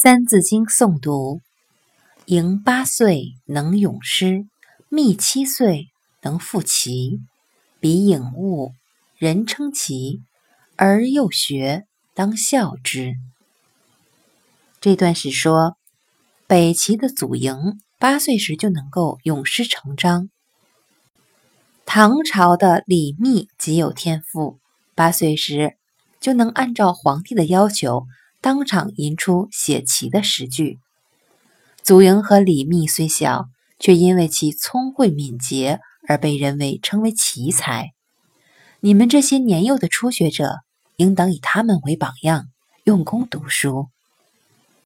三字经诵读：赢八岁能咏诗，密七岁能赋棋。彼颖悟，人称奇；而幼学，当孝之。这段是说，北齐的祖赢八岁时就能够咏诗成章。唐朝的李密极有天赋，八岁时就能按照皇帝的要求。当场吟出写齐的诗句。祖莹和李密虽小，却因为其聪慧敏捷而被人为称为奇才。你们这些年幼的初学者，应当以他们为榜样，用功读书。